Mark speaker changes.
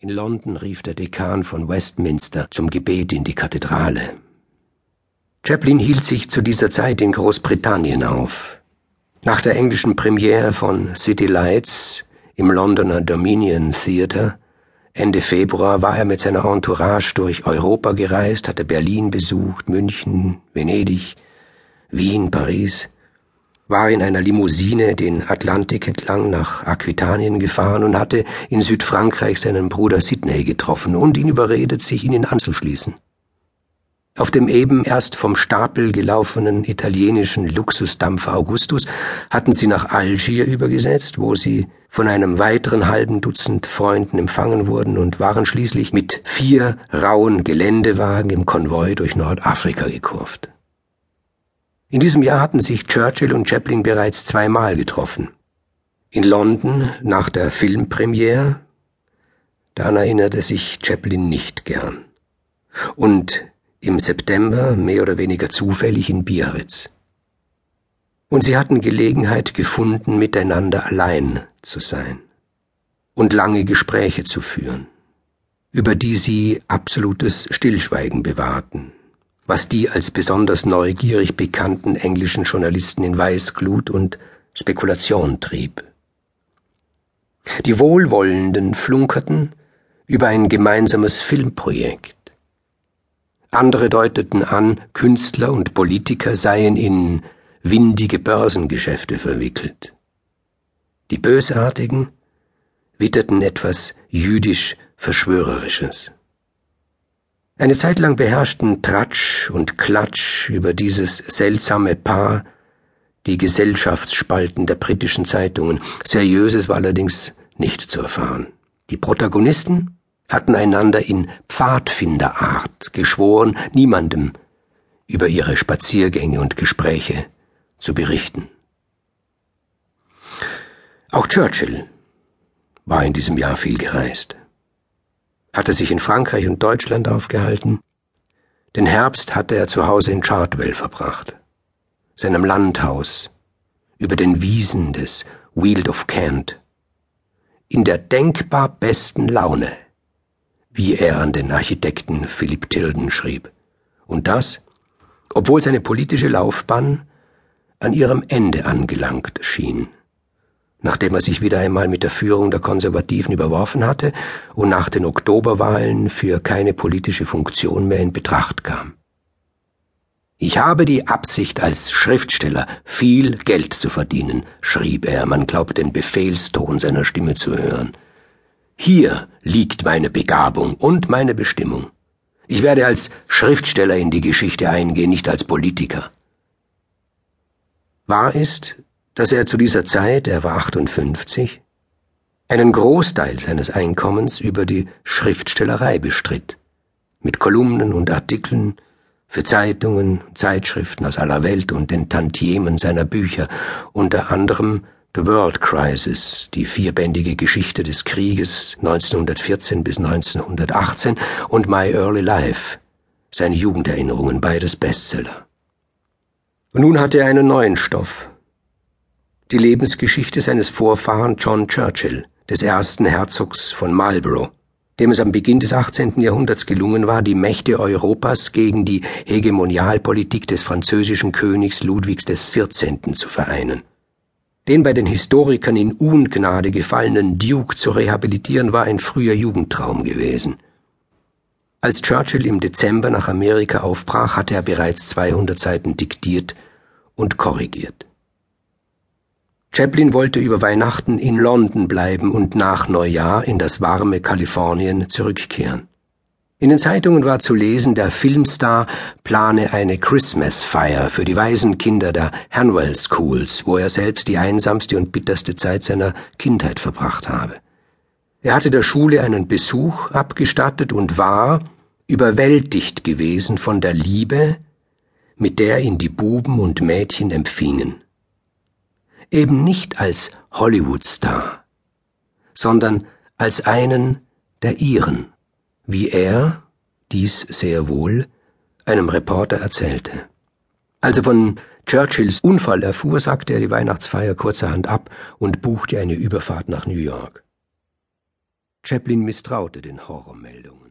Speaker 1: In London rief der Dekan von Westminster zum Gebet in die Kathedrale. Chaplin hielt sich zu dieser Zeit in Großbritannien auf. Nach der englischen Premiere von City Lights im Londoner Dominion Theatre Ende Februar war er mit seiner Entourage durch Europa gereist, hatte Berlin besucht, München, Venedig, Wien, Paris war in einer Limousine den Atlantik entlang nach Aquitanien gefahren und hatte in Südfrankreich seinen Bruder Sidney getroffen und ihn überredet, sich ihnen anzuschließen. Auf dem eben erst vom Stapel gelaufenen italienischen Luxusdampfer Augustus hatten sie nach Algier übergesetzt, wo sie von einem weiteren halben Dutzend Freunden empfangen wurden und waren schließlich mit vier rauen Geländewagen im Konvoi durch Nordafrika gekurft. In diesem Jahr hatten sich Churchill und Chaplin bereits zweimal getroffen. In London nach der Filmpremiere, daran erinnerte sich Chaplin nicht gern. Und im September mehr oder weniger zufällig in Biarritz. Und sie hatten Gelegenheit gefunden, miteinander allein zu sein und lange Gespräche zu führen, über die sie absolutes Stillschweigen bewahrten was die als besonders neugierig bekannten englischen Journalisten in Weißglut und Spekulation trieb. Die Wohlwollenden flunkerten über ein gemeinsames Filmprojekt. Andere deuteten an, Künstler und Politiker seien in windige Börsengeschäfte verwickelt. Die Bösartigen witterten etwas jüdisch Verschwörerisches. Eine Zeit lang beherrschten Tratsch und Klatsch über dieses seltsame Paar die Gesellschaftsspalten der britischen Zeitungen. Seriöses war allerdings nicht zu erfahren. Die Protagonisten hatten einander in Pfadfinderart geschworen, niemandem über ihre Spaziergänge und Gespräche zu berichten. Auch Churchill war in diesem Jahr viel gereist hatte sich in Frankreich und Deutschland aufgehalten. Den Herbst hatte er zu Hause in Chartwell verbracht, seinem Landhaus, über den Wiesen des Weald of Kent, in der denkbar besten Laune, wie er an den Architekten Philip Tilden schrieb. Und das, obwohl seine politische Laufbahn an ihrem Ende angelangt schien nachdem er sich wieder einmal mit der Führung der Konservativen überworfen hatte und nach den Oktoberwahlen für keine politische Funktion mehr in Betracht kam. Ich habe die Absicht, als Schriftsteller viel Geld zu verdienen, schrieb er, man glaubt den Befehlston seiner Stimme zu hören. Hier liegt meine Begabung und meine Bestimmung. Ich werde als Schriftsteller in die Geschichte eingehen, nicht als Politiker. Wahr ist, dass er zu dieser Zeit, er war 58, einen Großteil seines Einkommens über die Schriftstellerei bestritt, mit Kolumnen und Artikeln für Zeitungen, Zeitschriften aus aller Welt und den Tantiemen seiner Bücher, unter anderem The World Crisis, die vierbändige Geschichte des Krieges 1914 bis 1918 und My Early Life, seine Jugenderinnerungen, beides Bestseller. Und nun hatte er einen neuen Stoff, die Lebensgeschichte seines Vorfahren John Churchill, des ersten Herzogs von Marlborough, dem es am Beginn des 18. Jahrhunderts gelungen war, die Mächte Europas gegen die Hegemonialpolitik des französischen Königs Ludwigs XIV. zu vereinen. Den bei den Historikern in Ungnade gefallenen Duke zu rehabilitieren, war ein früher Jugendtraum gewesen. Als Churchill im Dezember nach Amerika aufbrach, hatte er bereits 200 Seiten diktiert und korrigiert. Chaplin wollte über Weihnachten in London bleiben und nach Neujahr in das warme Kalifornien zurückkehren. In den Zeitungen war zu lesen, der Filmstar plane eine Christmas-Feier für die Waisenkinder der Hanwell Schools, wo er selbst die einsamste und bitterste Zeit seiner Kindheit verbracht habe. Er hatte der Schule einen Besuch abgestattet und war überwältigt gewesen von der Liebe, mit der ihn die Buben und Mädchen empfingen eben nicht als Hollywood-Star, sondern als einen der ihren, wie er, dies sehr wohl, einem Reporter erzählte. Als er von Churchills Unfall erfuhr, sagte er die Weihnachtsfeier kurzerhand ab und buchte eine Überfahrt nach New York. Chaplin misstraute den Horrormeldungen.